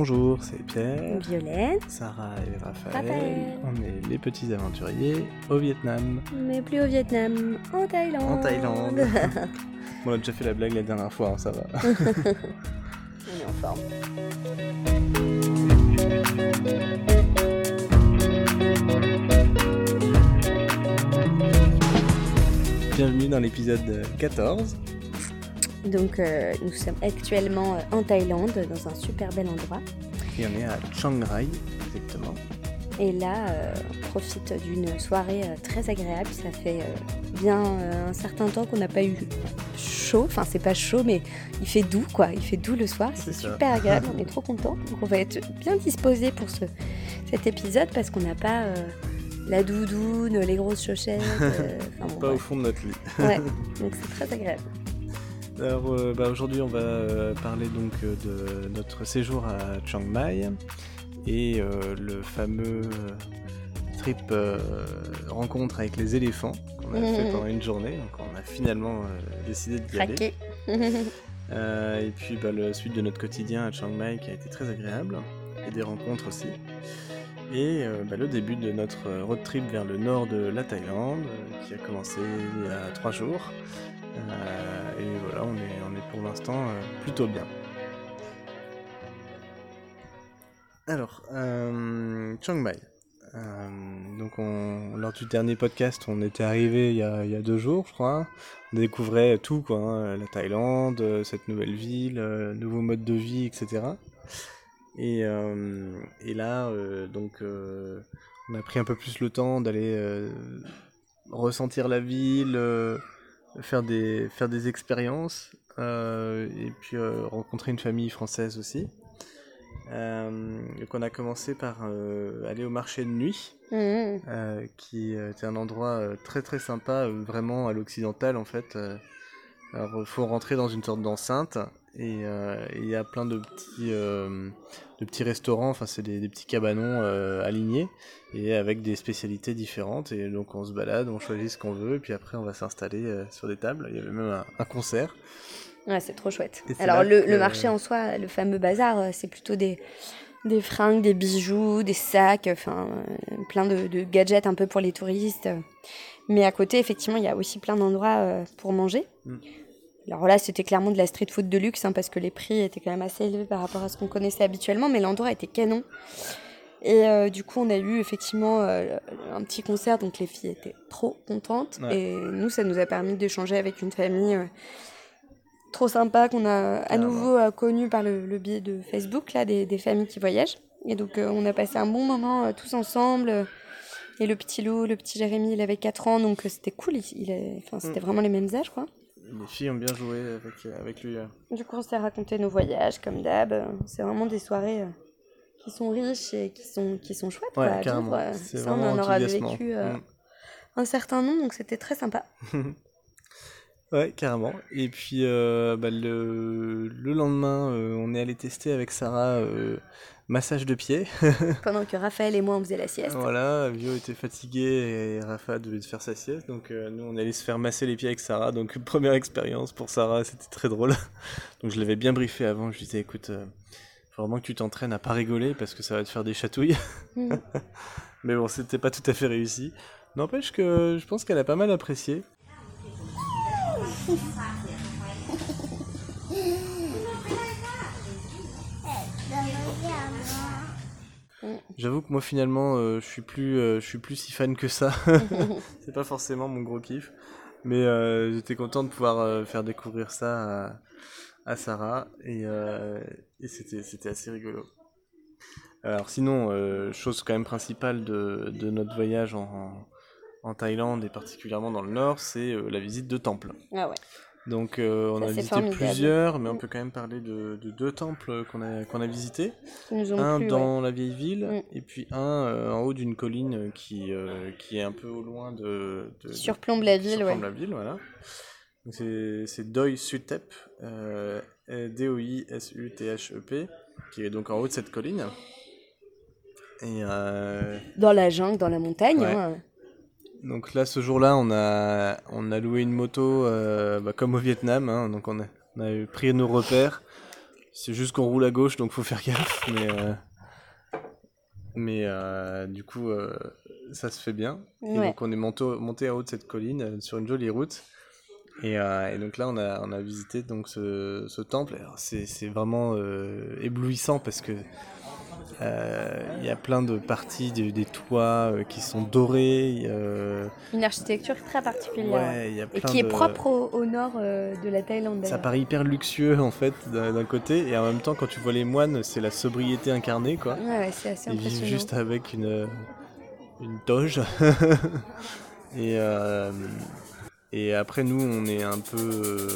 Bonjour, c'est Pierre, Violaine, Sarah et Raphaël. Raphaël. On est les petits aventuriers au Vietnam. mais plus au Vietnam, en Thaïlande. En Thaïlande. on a déjà fait la blague la dernière fois, hein, ça va. On est en forme. Bienvenue dans l'épisode 14. Donc euh, nous sommes actuellement euh, en Thaïlande, dans un super bel endroit. Et on est à Chiang Rai, exactement. Et là, euh, on profite d'une soirée euh, très agréable. Ça fait bien un certain temps qu'on n'a pas eu chaud. Enfin, c'est pas chaud, mais il fait doux, quoi. Il fait doux le soir. C'est super agréable. on est trop contents. Donc, on va être bien disposés pour ce, cet épisode parce qu'on n'a pas la doudoune, les grosses chaussettes. euh, enfin, bon, Pas au fond de notre lit. Ouais, donc c'est très agréable. Alors euh, bah, aujourd'hui on va euh, parler donc euh, de notre séjour à Chiang Mai et euh, le fameux trip rencontre avec les éléphants qu'on a fait pendant une journée. Donc on a finalement décidé d'y aller. Et puis bah, la suite de notre quotidien à Chiang Mai qui a été très agréable et des rencontres aussi. Et bah, le début de notre road trip vers le nord de la Thaïlande qui a commencé il y a trois jours. Euh, et voilà, on est, on est pour l'instant euh, plutôt bien. Alors, euh, Chiang Mai. Euh, donc on- lors du dernier podcast, on était arrivé il y, a, deux jours, je crois. On découvrait tout, quoi, hein, la Thaïlande, cette nouvelle ville, nouveau mode de vie, etc. Et, et là, donc, on a pris un peu plus le temps d'aller ressentir la ville, faire des faire des expériences, euh, et puis euh, rencontrer une famille française aussi. Euh, donc on a commencé par aller au marché de nuit euh, qui était un endroit très très sympa, vraiment à l'occidental en fait. alors il faut rentrer dans une sorte d'enceinte et euh, il y a plein de petits, euh, de petits restaurants, enfin c'est des, des petits cabanons euh, alignés et avec des spécialités différentes et donc on se balade, on choisit ce qu'on veut et puis après on va s'installer euh, sur des tables. Il y avait même un, un concert. Ouais, c'est trop chouette. Alors le, que- le marché en soi, le fameux bazar, euh, c'est plutôt des, des fringues, des bijoux, des sacs, enfin plein de, de gadgets un peu pour les touristes. Mais à côté, effectivement, il y a aussi plein d'endroits pour manger. Mm. Alors là, c'était clairement de la street food de luxe, hein, parce que les prix étaient quand même assez élevés par rapport à ce qu'on connaissait habituellement, mais l'endroit était canon. Et euh, du coup, on a eu effectivement euh, un petit concert, donc les filles étaient trop contentes. Ouais. Et nous, ça nous a permis d'échanger avec une famille euh, trop sympa qu'on a à nouveau connue par le, le biais de Facebook, là, des, des familles qui voyagent. Et donc, on a passé un bon moment tous ensemble. et le petit Lou, le petit Jérémy, il avait 4 ans, donc c'était cool. Il, il enfin, c'était Mm. vraiment les mêmes âges, quoi. Les filles ont bien joué avec, avec lui. euh. Du coup, on s'est raconté nos voyages, comme d'hab. Euh, C'est vraiment des soirées euh, qui sont riches et qui sont, qui sont chouettes. quoi, Ouais. Euh, C'est Ça, on en aura vécu euh, Mm. un certain nombre, donc c'était très sympa. Ouais, carrément. Et puis euh, bah, le, le lendemain, euh, on est allé tester avec Sarah euh, massage de pied. Pendant que Raphaël et moi, on faisait la sieste. voilà, Vio était fatigué et Rafa devait faire sa sieste. Donc euh, nous, on allait se faire masser les pieds avec Sarah. Donc première expérience pour Sarah, c'était très drôle. donc je l'avais bien briefé avant. Je lui disais, écoute, euh, faut vraiment que tu t'entraînes à pas rigoler parce que ça va te faire des chatouilles. Mm. Mais bon, c'était pas tout à fait réussi. N'empêche que je pense qu'elle a pas mal apprécié. J'avoue que moi finalement euh, je suis plus euh, je suis plus si fan que ça. c'est pas forcément mon gros kiff, mais euh, j'étais content de pouvoir faire découvrir ça à, à Sarah et, et c'était c'était assez rigolo. Alors sinon chose quand même principale de, de notre voyage en, en Thaïlande et particulièrement dans le nord, c'est la visite de temples. Ah ouais. Donc euh, on Ça, a visité formidable. plusieurs, mais on Mm. peut quand même parler de, de deux temples qu'on a qu'on a visités un plu, ouais. dans la vieille ville Mm. et puis un euh, en haut d'une colline euh, qui, euh, qui est un peu au loin de, surplombe la ville, surplombe ouais. la ville, voilà. C'est Doi Sutep, D-O-I-S-U-T-H-E-P, qui est donc en haut de cette colline. Et euh, Dans la jungle, dans la montagne. Ouais. hein. Donc là, ce jour-là, on a, on a loué une moto euh, bah, comme au Vietnam. hein. donc on a, on a pris nos repères C'est juste qu'on roule à gauche, donc faut faire gaffe. Mais, euh, mais euh, du coup, ça se fait bien. Et donc, on est monté, monté en haut de cette colline sur une jolie route. Et, et, donc là, on a, on a visité donc ce, ce temple. C'est vraiment éblouissant parce que il y a plein de parties des toits euh, qui sont dorés. Une architecture très particulière. et qui est propre au, nord euh, de la Thaïlande. Ça paraît hyper luxueux en fait d'un côté et en même temps quand tu vois les moines c'est la sobriété incarnée quoi. Ouais, c'est assez Ils vivent juste avec une, une toge. et, et après nous on est un peu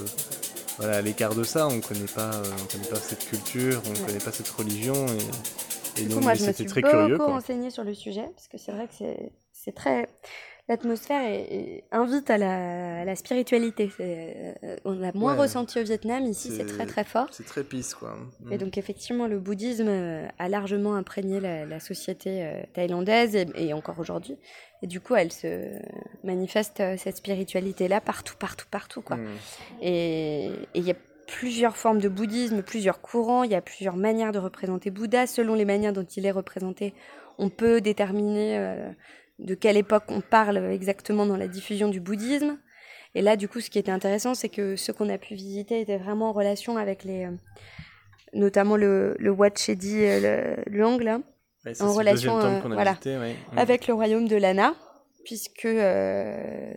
voilà, à l'écart de ça, on connaît pas, on connaît pas cette culture, on connaît pas cette religion et et donc, moi, je me suis très beaucoup curieux, renseigné sur le sujet, parce que c'est vrai que c'est très. L'atmosphère invite à la, la spiritualité. Euh, on l'a moins ressenti au Vietnam, ici c'est très très fort. C'est très pisse quoi. Et donc effectivement, le bouddhisme euh, a largement imprégné la, société euh, thaïlandaise et, encore aujourd'hui. Et du coup, elle se manifeste cette spiritualité-là partout, partout, partout quoi. Mm. Et il y a plusieurs formes de bouddhisme, plusieurs courants, il y a plusieurs manières de représenter Bouddha. Selon les manières dont il est représenté, on peut déterminer euh, de quelle époque on parle exactement dans la diffusion du bouddhisme. Et là, du coup, ce qui était intéressant, c'est que ce qu'on a pu visiter était vraiment en relation avec les, euh, notamment le, le Wat Chedi euh, Luang, là, en relation voilà, mm. avec le royaume de Lana, puisque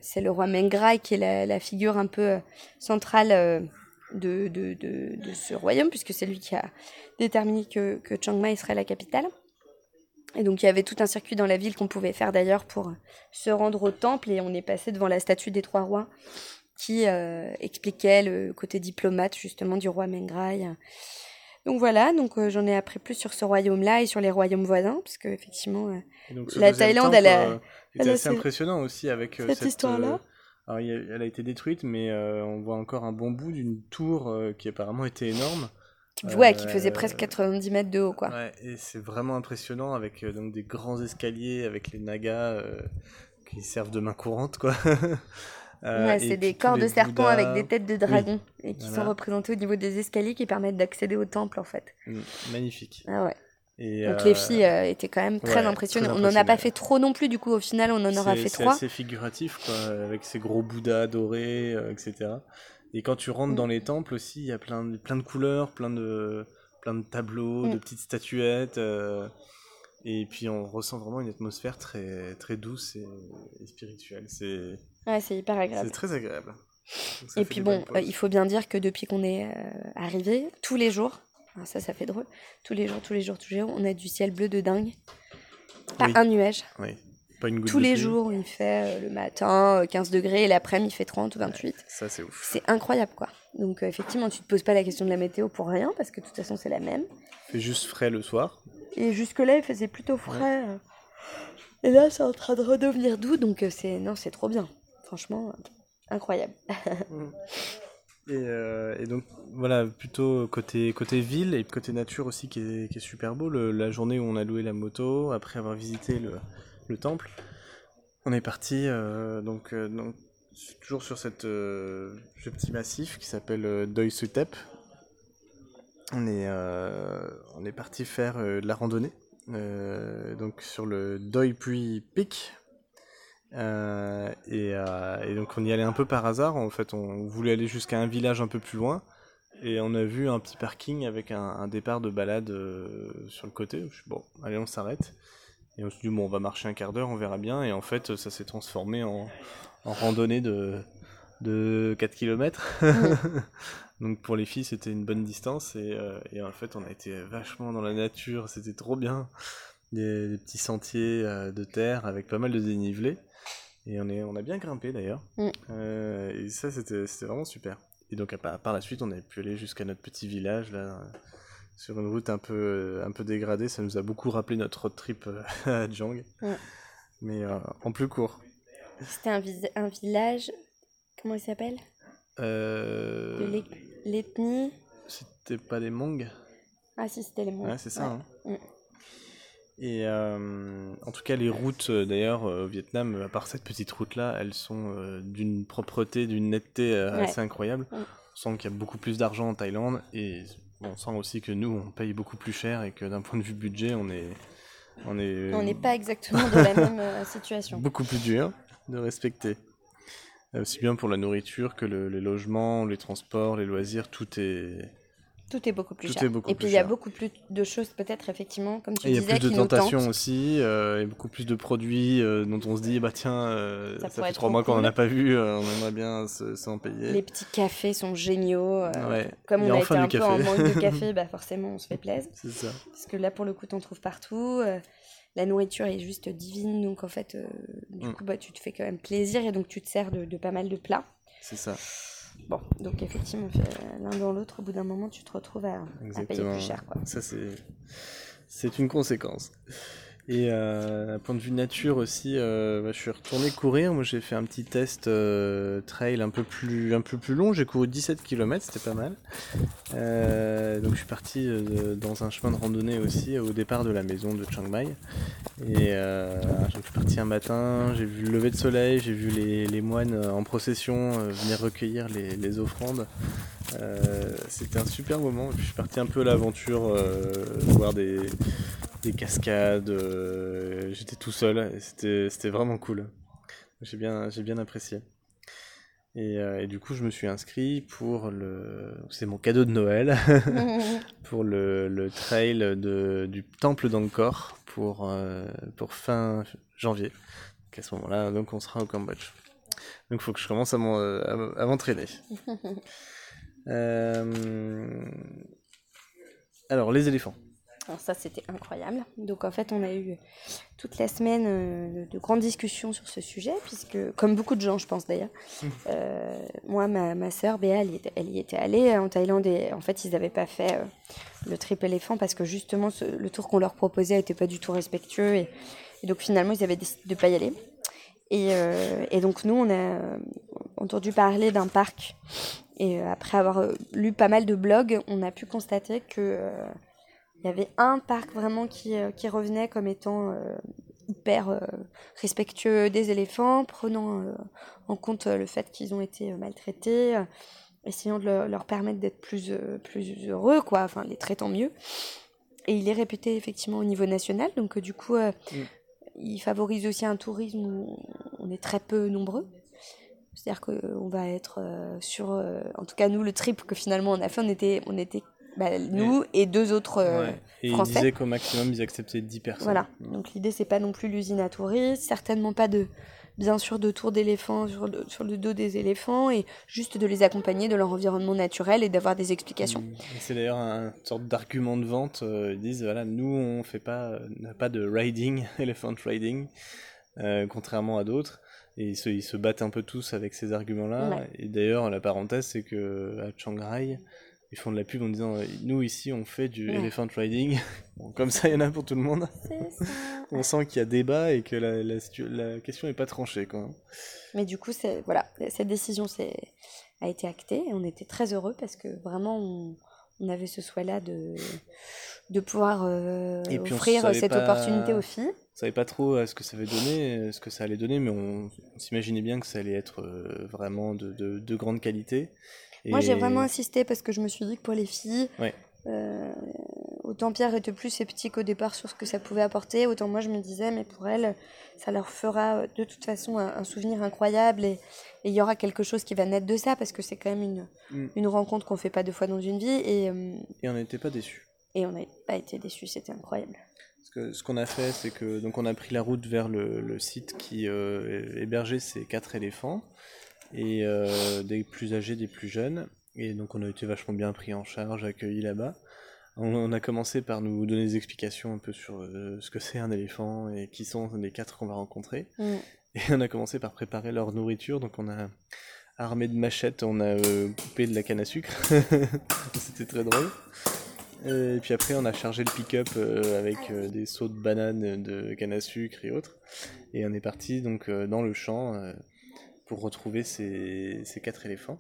c'est le roi Mengrai qui est la, la figure un peu centrale de, de, de, de ce royaume, puisque c'est lui qui a déterminé que, que Chiang Mai serait la capitale. Et donc il y avait tout un circuit dans la ville qu'on pouvait faire d'ailleurs pour se rendre au temple, et on est passé devant la statue des trois rois qui euh, expliquait le côté diplomate justement du roi Mengrai. Donc voilà, donc euh, j'en ai appris plus sur ce royaume-là et sur les royaumes voisins, parce que effectivement, euh, la Thaïlande, elle a, elle assez impressionnant aussi avec cette, cette histoire-là. Alors, elle a été détruite, mais euh, on voit encore un bon bout d'une tour euh, qui apparemment était énorme. Ouais, qui faisait presque 90 mètres de haut, quoi. Ouais, et c'est vraiment impressionnant avec euh, donc des grands escaliers avec les nagas qui servent de main courante, quoi. ouais, c'est des corps de serpents avec des têtes de dragon et qui sont représentés au niveau des escaliers qui permettent d'accéder au temple, en fait. Mmh, magnifique. Ah ouais. Donc les filles euh, étaient quand même très impressionnées. on n'en a pas fait trop non plus, du coup au final on en aura fait trois. C'est assez figuratif, quoi, avec ces gros bouddhas dorés, euh, etc. Et quand tu rentres mm. dans les temples aussi, il y a plein de, plein de couleurs, plein de, plein de tableaux, de mm. petites statuettes. Euh, et puis on ressent vraiment une atmosphère très, très douce et, spirituelle. C'est ouais, hyper agréable. C'est très agréable. et puis bon, il faut bien dire que depuis qu'on est arrivé, tous les jours, ça, ça fait drôle. Tous les jours, tous les jours, tous les jours, on a du ciel bleu de dingue. Pas un nuage. Oui. Pas une goutte Tous les jours, il fait euh, le matin 15 euh, degrés et l'après-midi, il fait 30 ou 28. ça, c'est ouf. C'est incroyable, quoi. Donc, euh, effectivement, tu te poses pas la question de la météo pour rien, parce que de toute façon, c'est la même. Il fait juste frais le soir. Et jusque-là, il faisait plutôt frais. Et là, c'est en train de redevenir doux, donc c'est non, c'est trop bien. Franchement, incroyable. Mm. Euh, et, donc voilà, plutôt côté, côté ville et côté nature aussi qui est, qui est super beau. la journée où on a loué la moto, après avoir visité le, le temple, on est parti euh, donc, euh, donc, toujours sur cette, ce petit massif qui s'appelle Doi Sutep. On est, est parti faire de la randonnée. donc sur le Doi Pui Peak, euh, euh, et, donc on y allait un peu par hasard. En fait, on voulait aller jusqu'à un village un peu plus loin. Et on a vu un petit parking avec un, départ de balade euh, sur le côté. Je bon, allez, on s'arrête. Et on se dit, bon, on va marcher un quart d'heure, on verra bien. Et en fait, ça s'est transformé en, randonnée de, de 4 km. donc pour les filles, c'était une bonne distance. Et, en fait, on a été vachement dans la nature. C'était trop bien. Des, des petits sentiers de terre avec pas mal de dénivelé. Et on, est, on a bien grimpé d'ailleurs. Mm. Euh, et ça, c'était vraiment super. Et donc, par, la suite, on a pu aller jusqu'à notre petit village, là, sur une route un peu, un peu dégradée. Ça nous a beaucoup rappelé notre road trip euh, à Jang, mm. mais euh, en plus court. C'était un, un, village, comment il s'appelle? Euh... l'ethnie? C'était pas les Hmong Ah si, c'était les Hmong. Ouais, c'est ça. Hein. Mm. Et euh, en tout cas, les routes, euh, d'ailleurs, euh, au Vietnam, à part cette petite route-là, elles sont d'une propreté, d'une netteté assez incroyable. On sent qu'il y a beaucoup plus d'argent en Thaïlande. Et on sent aussi que nous, on paye beaucoup plus cher et que d'un point de vue budget, on est. On est on n'est pas exactement dans la même situation. Beaucoup plus dur de respecter. Aussi bien pour la nourriture que le, les logements, les transports, les loisirs, tout est, tout est beaucoup plus Tout cher. beaucoup et puis il y a beaucoup plus de choses peut-être effectivement, comme tu Et il y a disais, plus de tentations aussi, euh, et beaucoup plus de produits euh, dont on se dit, bah tiens, euh, Ça fait trois mois qu'on n'en a pas vu, euh, on aimerait bien se- s'en payer. Les petits cafés sont géniaux. Ouais. Comme on a enfin été un peu en manque de café, bah forcément on se fait plaisir. C'est ça. Parce que là pour le coup t'en trouves partout. la nourriture est juste divine, donc en fait, du Mm. coup bah, tu te fais quand même plaisir et donc tu te sers de, de pas mal de plats. C'est ça. Bon, donc effectivement, fait l'un dans l'autre, au bout d'un moment tu te retrouves à, à payer plus cher. Quoi. Ça, c'est, c'est une conséquence. Et euh, d'un point de vue nature aussi, euh, bah, je suis retourné courir. Moi, j'ai fait un petit test euh, trail un peu plus, un peu plus long. J'ai couru 17 km, c'était pas mal. Euh, donc, je suis parti euh, dans un chemin de randonnée aussi au départ de la maison de Chiang Mai. Et euh, je suis parti un matin, j'ai vu le lever de soleil, j'ai vu les, moines euh, en procession euh, venir recueillir les, les offrandes. Euh, c'était un super moment. Et puis, je suis parti un peu à l'aventure, euh, voir des, des cascades. euh, J'étais tout seul c'était vraiment cool. J'ai bien, j'ai bien apprécié. Et, euh, et du coup, je me suis inscrit pour le. C'est mon cadeau de Noël pour le, le trail de, du temple d'Angkor pour, euh, pour fin janvier. Donc à ce moment-là, donc on sera au Cambodge. Donc il faut que je commence à m'entraîner. Euh, Alors, les éléphants. Alors ça, c'était incroyable. Donc en fait, on a eu toute la semaine euh, de grandes discussions sur ce sujet, puisque, comme beaucoup de gens, je pense d'ailleurs, euh, moi, ma, ma sœur Béa, elle y, était, elle y était allée en Thaïlande et en fait, ils n'avaient pas fait euh, le trip éléphant parce que justement, ce- le tour qu'on leur proposait n'était pas du tout respectueux et, et donc finalement, ils avaient décidé de ne pas y aller. Et, euh, et donc nous, on a euh, entendu parler d'un parc et euh, après avoir euh, lu pas mal de blogs, on a pu constater que euh, il y avait un parc vraiment qui, euh, qui revenait comme étant euh, hyper euh, respectueux des éléphants, prenant en compte le fait qu'ils ont été maltraités, essayant de leur, permettre d'être plus, plus heureux, quoi, enfin les traitant mieux. Et il est réputé effectivement au niveau national, donc du coup, Mm. il favorise aussi un tourisme où on est très peu nombreux. C'est-à-dire qu'on va être sur, en tout cas nous, le trip que finalement on a fait, on était, on était bah, nous et deux autres euh, Ouais. Et ils français. disaient qu'au maximum, ils acceptaient 10 personnes. Voilà. Donc l'idée c'est pas non plus l'usine à touristes, certainement pas de bien sûr de tour d'éléphants sur le, sur le dos des éléphants et juste de les accompagner de leur environnement naturel et d'avoir des explications. Mm. Et C'est d'ailleurs un une sorte d'argument de vente. euh, ils disent voilà, nous on fait pas, on n'a pas de riding, elephant riding, euh, contrairement à d'autres. Et ils se, ils se battent un peu tous avec ces arguments-là. Ouais. Et d'ailleurs, la parenthèse, c'est que à Shanghai, ils font de la pub en disant euh, nous ici on fait du Ouais. elephant riding. Bon, comme ça, il y en a pour tout le monde. Ça. On sent qu'il y a débat et que la, la, situ- la question n'est pas tranchée. Quoi. Mais du coup, c'est voilà, cette décision c'est, a été actée et on était très heureux parce que vraiment on, on avait ce souhait-là de, de pouvoir euh, Et puis, on offrir cette pas- opportunité aux filles. On savait pas trop ce que ça allait donner, euh, ce que ça allait donner, mais on, on s'imaginait bien que ça allait être vraiment de, de, de grande qualité. Moi, j'ai vraiment insisté parce que je me suis dit que pour les filles, Ouais. euh, autant Pierre était plus sceptique au départ sur ce que ça pouvait apporter, autant moi je me disais, mais pour elles, ça leur fera euh, de toute façon un, un souvenir incroyable et et il y aura quelque chose qui va naître de ça parce que c'est quand même une, Mm. une rencontre qu'on fait pas deux fois dans une vie et, euh, Et on n'était pas déçus. et on n'a pas été déçus, c'était incroyable. Parce que ce qu'on a fait, c'est que donc on a pris la route vers le, le site qui euh, hébergeait ces quatre éléphants, et euh, des plus âgés, des plus jeunes. Et donc on a été vachement bien pris en charge, accueillis là-bas. On, on a commencé par nous donner des explications un peu sur euh, ce que c'est un éléphant et qui sont les quatre qu'on va rencontrer. Mm. Et on a commencé par préparer leur nourriture. Donc on a armé de machettes, on a euh, coupé de la canne à sucre. C'était très drôle. Et puis après, on a chargé le pick-up avec euh, des seaux de bananes, de canne à sucre et autres. Et on est parti donc dans le champ pour retrouver ces, ces quatre éléphants.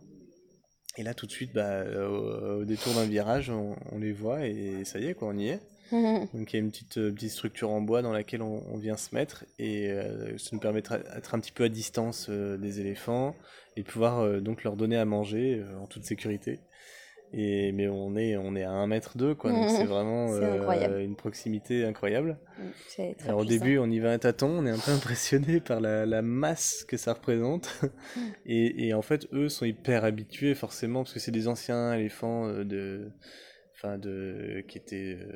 Et là, tout de suite, bah, euh, au, au détour d'un virage, on, on les voit et ça y est, quoi, on y est. Donc il y a une petite, euh, petite structure en bois dans laquelle on, on vient se mettre et euh, ça nous permettra d'être un petit peu à distance euh, des éléphants et pouvoir euh, donc leur donner à manger en toute sécurité. Et, mais on est, on est à 1 mètre 2, quoi. Donc c'est vraiment euh, une proximité incroyable. Mm, C'est très Alors, au début, on y va à tâtons, on est un peu impressionné par la, la masse que ça représente. Mm. Et, et en fait, eux sont hyper habitués, forcément, parce que c'est des anciens éléphants euh, de, enfin de, qui étaient euh,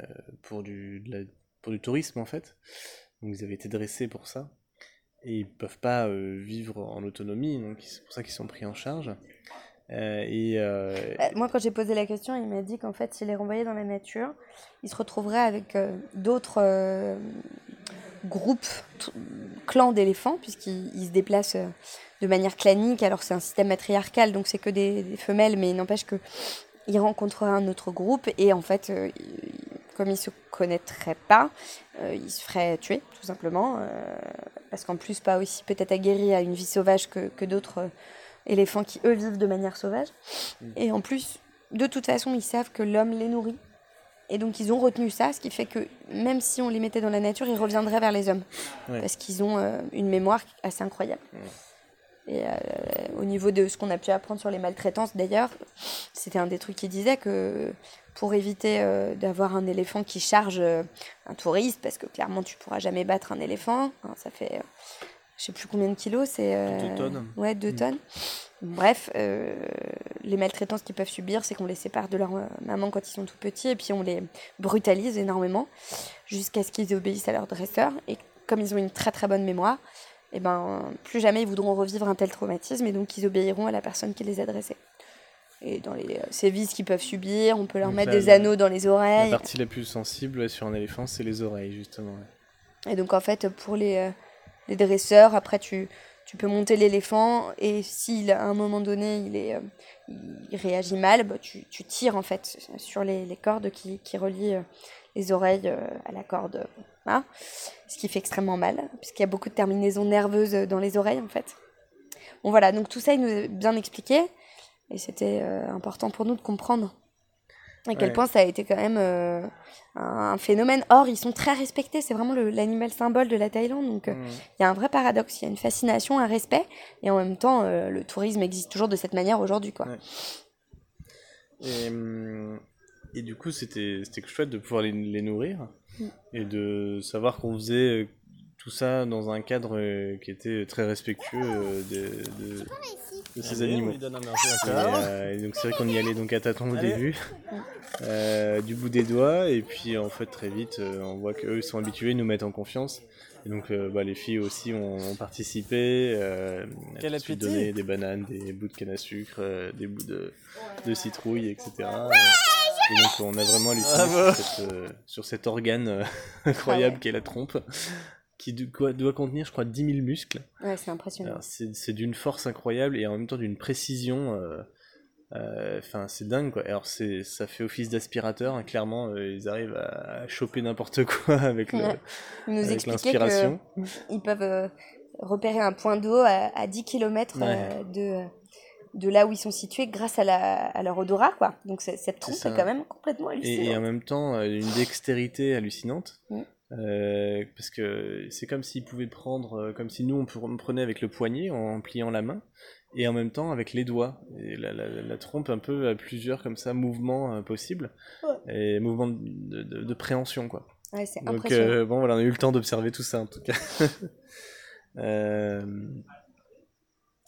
euh, pour, du, de la- pour du tourisme, en fait. Donc, ils avaient été dressés pour ça. Et ils peuvent pas euh, vivre en autonomie, donc c'est pour ça qu'ils sont pris en charge. Euh, euh, Euh, Moi, quand j'ai posé la question, il m'a dit qu'en fait, s'il les renvoyait dans la nature, il se retrouverait avec d'autres groupes, clans d'éléphants, puisqu'ils ils se déplacent de manière clanique. Alors, c'est un système matriarcal, donc c'est que des, femelles, mais il n'empêche que il rencontrerait un autre groupe et en fait, euh, il- comme ils se connaîtraient pas, ils se feraient tuer, tout simplement, parce qu'en plus, pas aussi peut-être aguerris à une vie sauvage que, d'autres éléphants qui, eux, vivent de manière sauvage. Et en plus, de toute façon, ils savent que l'homme les nourrit. Et donc, ils ont retenu ça, ce qui fait que même si on les mettait dans la nature, ils reviendraient vers les hommes. Ouais. Parce qu'ils ont euh, une mémoire assez incroyable. Et euh, au niveau de ce qu'on a pu apprendre sur les maltraitances, d'ailleurs, c'était un des trucs qui disait que pour éviter euh, d'avoir un éléphant qui charge euh, un touriste, parce que clairement, tu pourras jamais battre un éléphant, hein, ça fait. Je sais plus combien de kilos, c'est... euh, Deux tonnes. Ouais, deux Mm. tonnes. Bref, euh, les maltraitances qu'ils peuvent subir, c'est qu'on les sépare de leur euh, maman quand ils sont tout petits, et puis on les brutalise énormément, jusqu'à ce qu'ils obéissent à leur dresseur. Et comme ils ont une très très bonne mémoire, et ben, plus jamais ils voudront revivre un tel traumatisme, et donc ils obéiront à la personne qui les a dressés. Et dans les euh, sévices qu'ils peuvent subir, on peut leur Donc mettre là, des la- anneaux dans les La oreilles. partie la plus sensible ouais, sur un éléphant, c'est les oreilles, justement. ouais. Et donc en fait, pour les, euh, les dresseurs, après tu, tu peux monter l'éléphant et s'il à un moment donné il, est, euh, il réagit mal, bah, tu, tu tires en fait sur les, les cordes qui, qui relient euh, les oreilles euh, à la corde. hein. ce qui fait extrêmement mal, puisqu'il y a beaucoup de terminaisons nerveuses dans les oreilles en fait. Bon voilà, donc tout ça il nous a bien expliqué et c'était important pour nous de comprendre à quel Ouais. point ça a été quand même euh, un, un phénomène. Or, ils sont très respectés, c'est vraiment l'animal symbole de la Thaïlande. Donc, euh, Mm. il y a un vrai paradoxe, il y a une fascination, un respect, et en même temps, euh, le tourisme existe toujours de cette manière aujourd'hui. quoi. Ouais. Et, et du coup, c'était chouette de pouvoir les, les nourrir Mm. et de savoir qu'on faisait tout ça dans un cadre euh, qui était très respectueux euh, de, de, de ces Allez, animaux. On lui donne à manger Et, encore. euh, et donc c'est vrai qu'on y allait donc à tâtons au Allez. début, euh, du bout des doigts, et puis en fait très vite euh, on voit qu'eux ils sont habitués, ils nous mettent en confiance. Et donc euh, bah, les filles aussi ont, ont participé, euh, à Quel suite appétit. donné des bananes, des bouts de canne à sucre, euh, des bouts de, de citrouille, etc. Et donc on a vraiment halluciné Bravo. sur, cette, euh, sur cet organe euh, incroyable Ah qu'est la trompe, qui doit, contenir je crois 10 000 muscles. Ouais, c'est impressionnant. C'est d'une force incroyable et en même temps d'une précision. euh, euh, Enfin, c'est dingue quoi. Alors, c'est- ça fait office d'aspirateur, hein, clairement. euh, ils arrivent à, choper n'importe quoi avec Ouais. Ils l'inspiration. qu'ils peuvent euh, repérer un point d'eau à, à 10 km Ouais. de, de là où ils sont situés grâce à, la, à leur odorat. Quoi. Donc cette trompe ça. est quand même complètement hallucinante. et en même temps, une dextérité hallucinante. Mm. Euh, parce que c'est comme s'ils pouvaient prendre, euh, comme si nous on, pre- on prenait avec le poignet en pliant la main, et en même temps avec les doigts. Et la, la, la trompe un peu à plusieurs comme ça mouvements euh, possibles, et mouvements de, de- de préhension quoi. Ouais, c'est Donc euh, bon voilà, on a eu le temps d'observer tout ça en tout cas.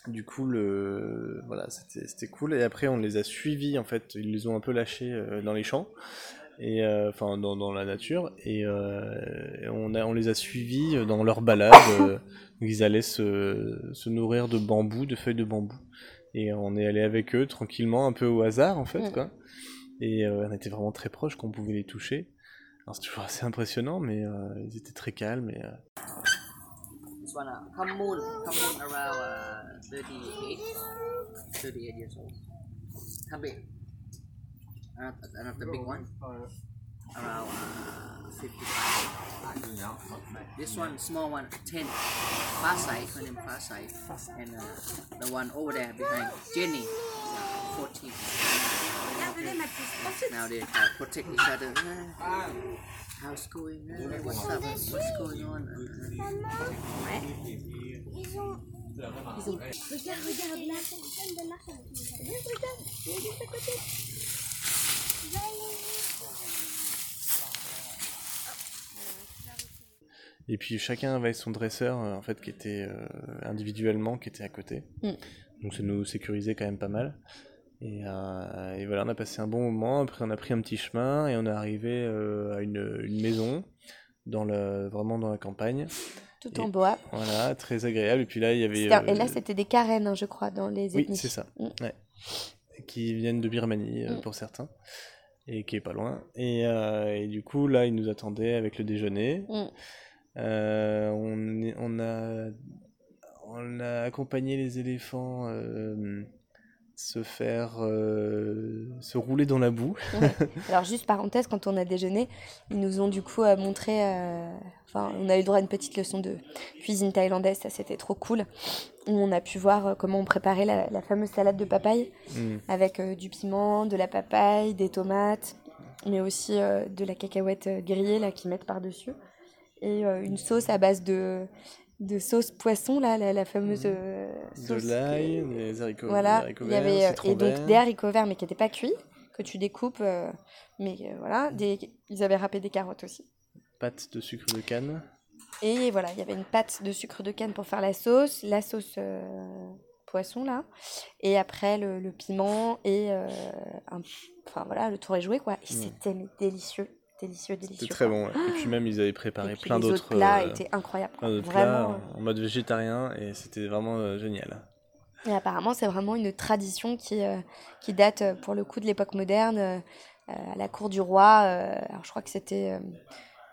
Du coup le voilà, c'était c'était cool et après on les a suivis en fait, ils les ont un peu lâchés dans les champs et euh, enfin dans, dans la nature et euh, on a on les a suivis euh, dans leur balade. euh, ils allaient se, se nourrir de bambou, de feuilles de bambou et on est allé avec eux tranquillement un peu au hasard en fait quoi. Et euh, on était vraiment très proches qu'on pouvait les toucher. Alors c'est toujours assez impressionnant, mais euh, ils étaient très calmes et euh, This one, uh, come moon, come moon around uh, 38, 38 years old. Come big. Uh, another big one, around uh, 55. This one, small one, 10. Far side, her name far side. And uh, the one over there behind, Jenny, uh, 14. Now they uh, protect each other. Uh, how's going? Uh, what's up? What's going on? Uh, Ils ont, Bisous. Regarde, regarde, la fontaine de l'argent. Regarde, regarde, Et puis chacun avait son dresseur euh, en fait qui était euh, individuellement qui était à côté. Mm. Donc ça nous sécurisait quand même pas mal. Et, euh, et voilà, on a passé un bon moment. Après, on a pris un petit chemin et on est arrivé euh, à une, une maison dans le vraiment dans la campagne. Tout Et- en bois. Voilà, très agréable. Et puis là, il y avait Et là, c'était des carènes, hein, je crois, dans les oui, ethnies. c'est ça. Mm. Ouais. Qui viennent de Birmanie Mm. pour certains et qui est pas loin. Et, euh, et du coup, là, ils nous attendaient avec le déjeuner. Mm. Euh, on, on a on a accompagné les éléphants euh, se faire euh, se rouler dans la boue. Alors juste parenthèse, quand on a déjeuné, ils nous ont du coup euh, montré, euh, enfin on a eu droit à une petite leçon de cuisine thaïlandaise, ça c'était trop cool. Où on a pu voir comment on préparait la, la fameuse salade de papaye Mm. avec euh, du piment, de la papaye, des tomates, mais aussi de la cacahuète grillée là qu'ils mettent par-dessus. Et euh, une sauce à base de, de sauce poisson, là, la, la fameuse euh, De sauce. l'ail, des haricots, des Voilà, haricots il y verts, avait euh, et donc des haricots verts mais qui n'étaient pas cuits, que tu découpes, euh, mais euh, voilà, des, ils avaient râpé des carottes aussi. pâte de sucre de canne. Et voilà, il y avait une pâte de sucre de canne pour faire la sauce, la sauce euh, poisson là, et après le, le piment et euh, un, enfin voilà, le tour est joué quoi. Et Mm. c'était délicieux, délicieux, délicieux. C'était très bon. ouais. Et puis même, ils avaient préparé plein d'autres autres plats euh, étaient incroyables. plein Vraiment. plats en mode végétarien et c'était vraiment euh, génial. Et apparemment, c'est vraiment une tradition qui, euh, qui date euh, pour le coup de l'époque moderne, euh, euh, à la cour du roi. euh, alors, je crois que c'était euh,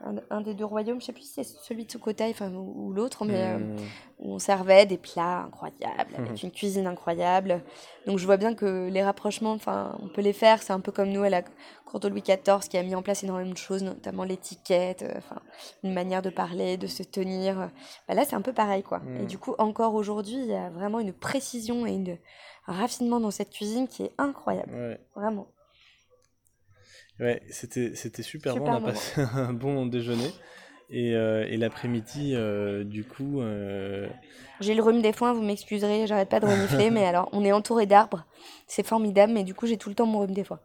un, un des deux royaumes, je sais plus si c'est celui de Sukhothai enfin, ou, ou l'autre, mais euh, Mm. où on servait des plats incroyables, avec une cuisine incroyable. Donc, je vois bien que les rapprochements, enfin, on peut les faire. C'est un peu comme nous à la cour de Louis XIV qui a mis en place énormément de choses, notamment l'étiquette, euh, enfin, une manière de parler, de se tenir. Bah là, c'est un peu pareil, quoi. Et du coup, encore aujourd'hui, il y a vraiment une précision et une, un raffinement dans cette cuisine qui est incroyable, Ouais. vraiment. Ouais, c'était c'était super, Super bon. On a passé un bon déjeuner. Et, euh, et l'après-midi, euh, du coup, euh, J'ai le rhume des foins, vous m'excuserez, j'arrête pas de renifler, mais alors, on est entouré d'arbres, c'est formidable, mais du coup, j'ai tout le temps mon rhume des foins.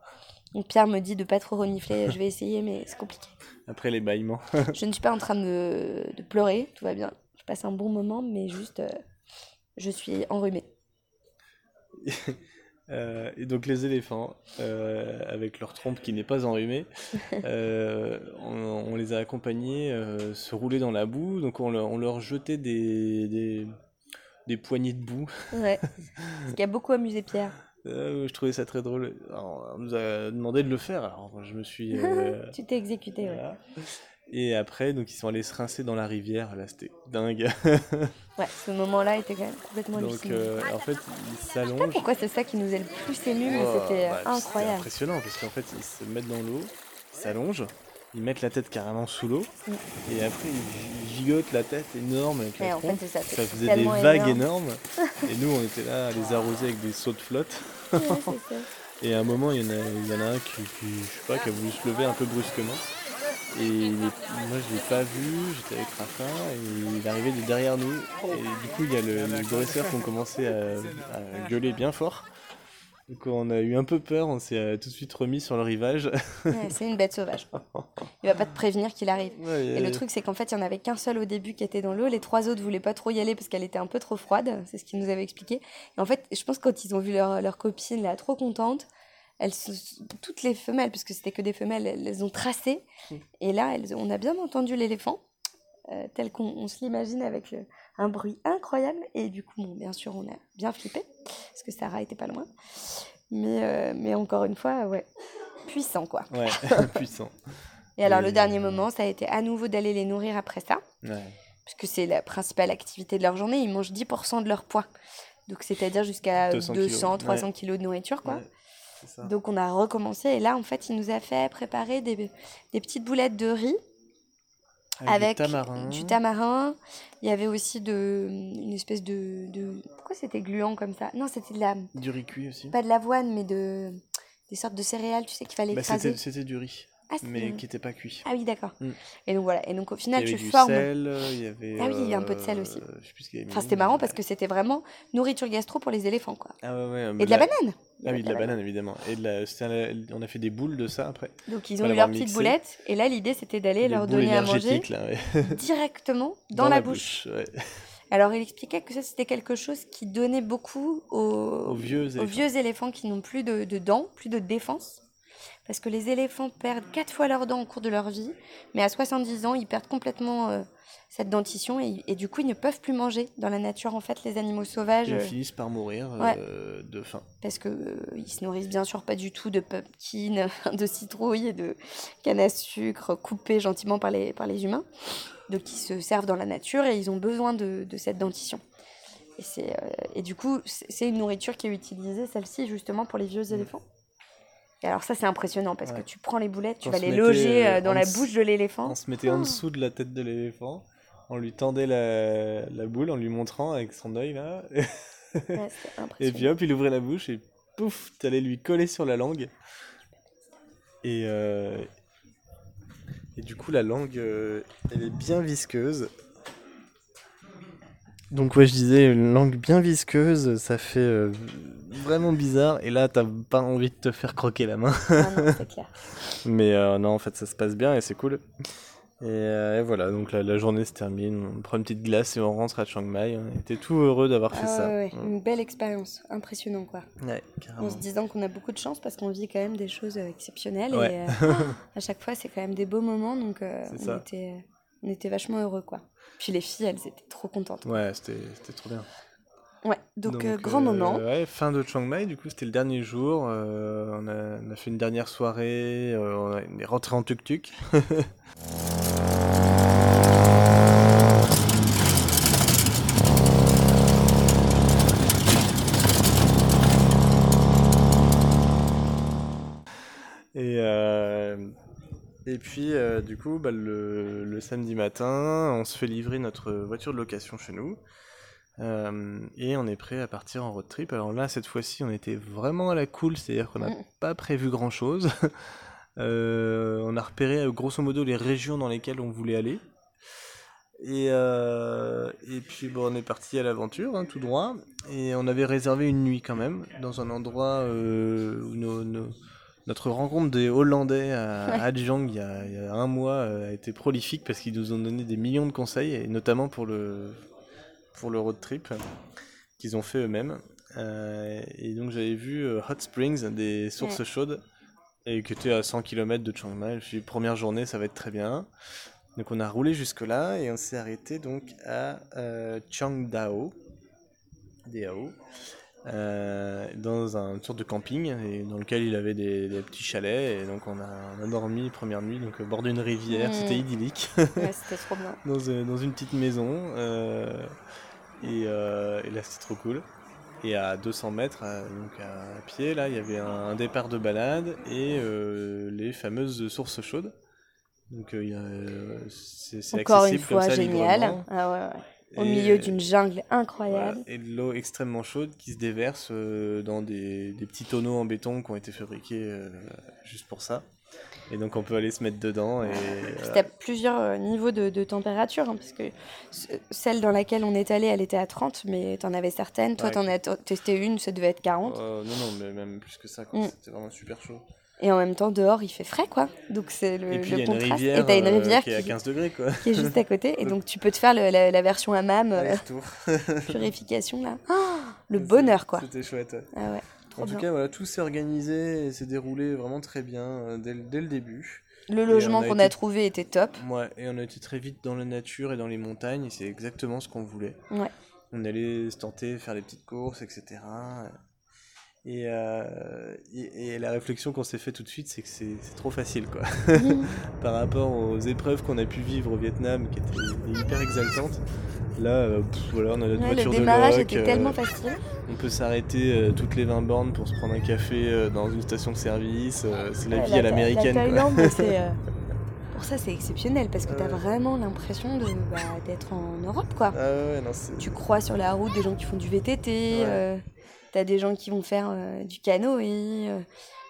Donc Pierre me dit de pas trop renifler, je vais essayer, mais c'est compliqué. après les bâillements, Je ne suis pas en train de, de pleurer, tout va bien. Je passe un bon moment, mais juste, je suis enrhumée. Euh, et donc les éléphants, euh, avec leur trompe qui n'est pas enrhumée, euh, on, on les a accompagnés se rouler dans la boue. Donc on leur, on leur jetait des, des, des poignées de boue. Ouais. Ce qui a beaucoup amusé Pierre. Je trouvais ça très drôle. Alors, on nous a demandé de le faire, alors je me suis... tu t'es exécuté, ouais. Et après, donc ils sont allés se rincer dans la rivière. Là, c'était dingue. Ouais, ce moment-là était quand même complètement donc euh, en fait, ils Je sais s'allongent. pas pourquoi c'est ça qui nous a le plus ému, mais Oh, c'était bah, incroyable. impressionnant parce qu'en fait, ils se mettent dans l'eau, ils s'allongent, ils mettent la tête carrément sous l'eau Mm. et après ils gigotent la tête énorme avec en fait, c'est ça. Ça c'est faisait des vagues énorme. énormes et nous on était là à les arroser avec des sauts de flotte. Ouais, c'est. Et à un moment, il y en a, il y en a un qui, qui, je sais pas, qui a voulu se lever un peu brusquement. Et il est- moi, je l'ai pas vu, j'étais avec Rafa, et il est arrivé de derrière nous. Et du coup, il y a le, les dresseurs qui ont commencé à, à gueuler bien fort. Donc on a eu un peu peur, on s'est euh, tout de suite remis sur le rivage. Ouais, c'est une bête sauvage. Il va pas te prévenir qu'il arrive. Ouais, Et le truc, c'est qu'en fait, il y en avait qu'un seul au début qui était dans l'eau. Les trois autres voulaient pas trop y aller parce qu'elle était un peu trop froide. C'est ce qu'ils nous avait expliqué. Et en fait, je pense que quand ils ont vu leur, leur copine là, trop contente, elles, toutes les femelles, puisque c'était que des femelles, elles, elles ont tracé. Et là, elles, on a bien entendu l'éléphant, euh, tel qu'on on se l'imagine avec euh, un bruit incroyable. Et du coup, bon, bien sûr, on a bien flippé parce que Sarah était pas loin. Mais, euh, mais encore une fois, ouais, puissant quoi. Ouais, puissant. Et alors, le dernier moment, ça a été à nouveau d'aller les nourrir après ça Ouais. puisque c'est la principale activité de leur journée, ils mangent 10% de leur poids. Donc c'est-à-dire jusqu'à 200 200, kilos. 300 Ouais. kilos de nourriture, quoi. Ça. Donc on a recommencé et là, en fait, il nous a fait préparer des, des petites boulettes de riz avec du tamarin. du tamarin. Il y avait aussi de, une espèce de... de... Pourquoi c'était gluant comme ça? Non, c'était de la... Du riz cuit aussi. Pas de l'avoine, mais de... Des sortes de céréales, tu sais, qu'il fallait Bah, écraser. c'était du riz. Ah, mais qui n'était pas cuit. Ah oui, d'accord. Mm. Et donc voilà. Et donc au Il y final, avait tu du formes. sel, il y avait. Ah oui, il y a un peu de sel euh, aussi. je sais plus ce qu'il y avait Enfin, c'était marrant parce que c'était vraiment nourriture gastro pour les éléphants, quoi. Ah ouais, ouais. Et de la banane. Ah oui, de la banane, évidemment. Et de la... on a fait des boules de ça après. Donc ils ont eu leurs petites boulettes. Et là, l'idée, c'était d'aller leur donner à manger énergétiques, là, ouais. directement dans, la, bouche. ouais. Alors, il expliquait que ça, c'était quelque chose qui donnait beaucoup aux, Aux vieux aux éléphants. vieux éléphants qui n'ont plus de, de dents, plus de défense. Parce que les éléphants perdent quatre fois leurs dents au cours de leur vie, mais à 70 ans, ils perdent complètement euh, cette dentition et, et du coup, ils ne peuvent plus manger dans la nature. En fait, les animaux sauvages, Ils euh, finissent par mourir Ouais. euh, de faim. parce que euh, ils se nourrissent bien sûr pas du tout de pumpkin, de citrouille et de canne à sucre coupées gentiment par les, par les humains. Donc ils se servent dans la nature et ils ont besoin de, de cette dentition. Et, et du coup, c'est c'est une nourriture qui est utilisée, celle-ci, justement pour les vieux éléphants? Et alors ça, c'est impressionnant parce. Ouais. que tu prends les boulettes, tu On vas les mettait, loger euh, euh, dans la bouche de l'éléphant. On se mettait en dessous de la tête de l'éléphant, on lui tendait la, la boule en lui montrant avec son œil là. Ouais, Et puis hop, il ouvrait la bouche et pouf, t'allais lui coller sur la langue. Et, euh, et du coup, la langue, euh, elle est bien visqueuse. Donc ouais, je disais, une langue bien visqueuse, ça fait euh, vraiment bizarre. Et là, t'as pas envie de te faire croquer la main. Ah non, c'est clair. Mais euh, non, en fait, ça se passe bien et c'est cool. Et, euh, et voilà, donc la, la journée se termine, on prend une petite glace et on rentre à Chiang Mai. On était tout heureux d'avoir fait Ah ça. ouais, ouais, une belle expérience, impressionnant quoi. En se disant qu'on a beaucoup de chance parce qu'on vit quand même des choses exceptionnelles et à chaque fois c'est quand même des beaux moments donc on, était, on était vachement heureux quoi. Puis les filles elles étaient trop contentes. Ouais, c'était trop bien. Ouais, donc, euh, grand euh, moment. Ouais, fin de Chiang Mai, du coup, c'était le dernier jour. euh, on, a, on a fait une dernière soirée, on est rentré en tuk-tuk. Et, euh, et puis, euh, du coup, bah, le, le samedi matin, on se fait livrer notre voiture de location chez nous. Euh, et on est prêt à partir en road trip. Alors là, cette fois-ci, on était vraiment à la cool, c'est-à-dire qu'on n'a Mm. pas prévu grand-chose. Euh, on a repéré grosso modo les régions dans lesquelles on voulait aller. Et, euh, et puis bon, on est parti à l'aventure, hein, tout droit. Et on avait réservé une nuit quand même, dans un endroit où nos- nos- notre rencontre des Hollandais à Ouais. Il y, a, il y a un mois euh, a été prolifique parce qu'ils nous ont donné des millions de conseils, et notamment pour le, pour le road trip qu'ils ont fait eux-mêmes. Euh, et donc j'avais vu euh, Hot Springs, des sources chaudes, et qui était à 100 km de Chiang Mai. Je me suis dit, première journée, ça va être très bien. Donc on a roulé jusque-là et on s'est arrêté donc à euh, Chiang Dao, DAO, euh, dans un- une sorte de camping et dans lequel il avait des, des petits chalets. Et donc on a, on a dormi première nuit donc au bord d'une rivière, Mm. c'était idyllique. Ouais, c'était trop bien. dans, une- dans une petite maison. euh, et, euh, et là, c'était trop cool. Et à 200 mètres, à, donc à pied, là, il y avait un, un départ de balade et euh, les fameuses sources chaudes. Donc, euh, euh, c'est une accessible comme fois ça génial. Ah ouais, ouais. Au milieu d'une jungle incroyable. voilà, et de l'eau extrêmement chaude qui se déverse euh, dans des, des petits tonneaux en béton qui ont été fabriqués euh, juste pour ça. Et donc on peut aller se mettre dedans et voilà. C'était à plusieurs euh, niveaux de, de température, hein, parce que ce- celle dans laquelle on est allé, elle était à 30, mais t'en avais certaines. Toi, Ouais. t'en as testé une, ça devait être 40. Euh, non, non, mais même plus que ça, quoi. Mm. c'était vraiment super chaud. Et en même temps, dehors, il fait frais, quoi. Donc c'est le, Et puis le y contraste. rivière, et t'as une euh, rivière qui est à 15 degrés, quoi. qui est juste à côté. Et donc tu peux te faire le- la, la version hammam, euh, purification, là. Oh, le bonheur, quoi. C'était chouette. ouais. Ah ouais, trop En tout cas, voilà, tout s'est organisé et s'est déroulé vraiment très bien euh, dès, le- dès le début. Le logement a qu'on été- a trouvé était top. Ouais, et on a été très vite dans la nature et dans les montagnes, et c'est exactement ce qu'on voulait. Ouais. On allait se tenter, faire des petites courses, etc. Et, euh, et, et la réflexion qu'on s'est fait tout de suite, c'est que c'est trop facile, quoi. Par rapport aux épreuves qu'on a pu vivre au Vietnam, qui étaient hyper exaltantes. Là, euh, pff, voilà, on a notre Ouais, le voiture de démarrage loc, était euh, tellement facile. On peut s'arrêter euh, toutes les 20 bornes pour se prendre un café euh, dans une station de service. euh, c'est la vie à l'américaine. La quoi. Thaïlande, c'est, euh, pour ça, c'est exceptionnel parce que t'as vraiment l'impression bah, d'être en Europe, quoi. Ah ouais, non, c'est... Tu crois sur la route des gens qui font du VTT, Ouais. Euh, t'as des gens qui vont faire euh, du canoë, euh,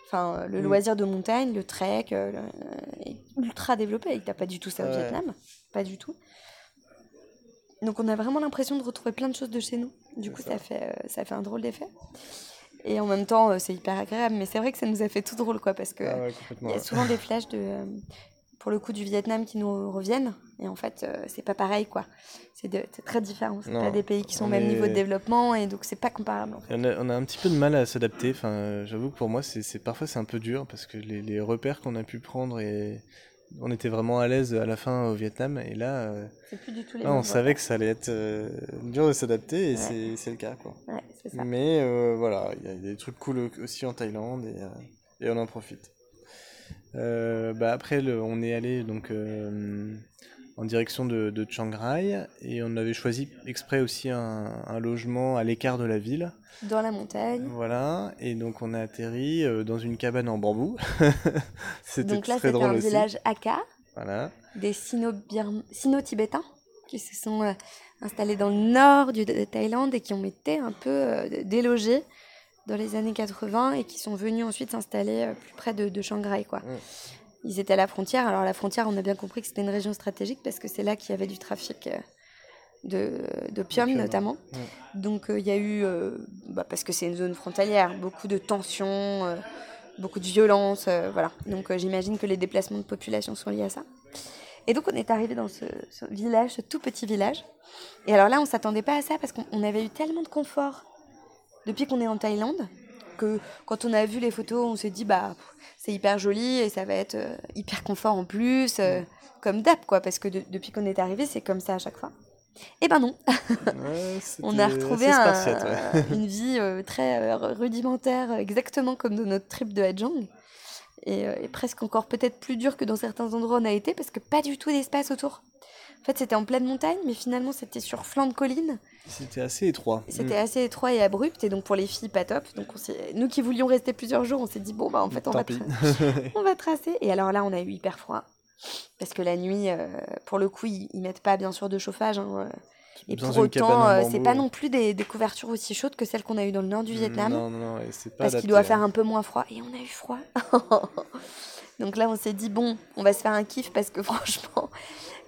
Enfin, euh, le Mm. loisir de montagne, le trek, est ultra développé. Et t'as pas du tout ça au Ouais. Vietnam. Pas du tout. Donc on a vraiment l'impression de retrouver plein de choses de chez nous. Du coup, ça fait, ça fait un drôle d'effet. Et en même temps, c'est hyper agréable. Mais c'est vrai que ça nous a fait tout drôle, quoi, parce que Ah il y a souvent des flashs de, pour le coup, du Vietnam qui nous reviennent. Et en fait, euh, c'est pas pareil, quoi. C'est très différent. C'est pas des pays qui sont au même niveau de développement, et donc c'est pas comparable. En fait. Et On a, on a un petit peu de mal à s'adapter. Enfin, j'avoue que pour moi, c'est parfois c'est un peu dur parce que les, les repères qu'on a pu prendre et on était vraiment à l'aise à la fin au Vietnam et là, euh, C'est plus du tout les là, on savait que ça allait être euh, dur de s'adapter et Ouais. c'est le cas quoi. Ouais, ça. Mais euh, voilà, il y a des trucs cool aussi en Thaïlande et, et on en profite. Euh, bah après, le- on est allé donc euh, en direction de, de Chiang Rai et on avait choisi exprès aussi un, un logement à l'écart de la ville. Dans la montagne. Voilà, et donc on a atterri euh, dans une cabane en bambou. c'était Donc là, c'était un aussi. village Aka, Voilà. des Sino-Tibétains, qui se sont installés dans le nord du, de Thaïlande et qui ont été un peu délogés dans les années 80 et qui sont venus ensuite s'installer euh, plus près de, de Shanghai. Quoi. Ils étaient à la frontière. Alors la frontière, on a bien compris que c'était une région stratégique parce que c'est là qu'il y avait du trafic euh, de d'opium D'opium, notamment. Donc euh, il y a eu, euh, bah, parce que c'est une zone frontalière, beaucoup de tensions, euh, beaucoup de violence, euh, voilà. Donc j'imagine que les déplacements de population sont liés à ça. Et donc on est arrivé dans ce, ce village, ce tout petit village. Et alors là, on s'attendait pas à ça parce qu'on on avait eu tellement de confort depuis qu'on est en Thaïlande que quand on a vu les photos, on s'est dit bah c'est hyper joli et ça va être euh, hyper confort en plus, euh, comme d'hab quoi, parce que de- depuis qu'on est arrivé, c'est comme ça à chaque fois. Et ben non, Ouais, on a retrouvé un- ouais. une vie euh, très rudimentaire, exactement comme dans notre trip de Hajang. Et, et presque encore peut-être plus dur que dans certains endroits où on a été, parce que pas du tout d'espace autour. En fait, c'était en pleine montagne, mais finalement, c'était sur flanc de colline. C'était assez étroit. C'était assez étroit et abrupt, et donc pour les filles, pas top. Donc, on nous qui voulions rester plusieurs jours, on s'est dit, bon, bah en fait, on Tant va, on va tracer. Et alors là, on a eu hyper froid. Parce que la nuit, euh, pour le coup, ils, ils mettent pas bien sûr de chauffage. hein, euh. Et pour autant, euh, c'est pas non plus des, des couvertures aussi chaudes que celles qu'on a eues dans le nord du Vietnam. Non, non, non, et c'est pas parce qu'il doit hein. faire un peu moins froid. Et on a eu froid. Donc là, on s'est dit, bon, on va se faire un kiff parce que franchement,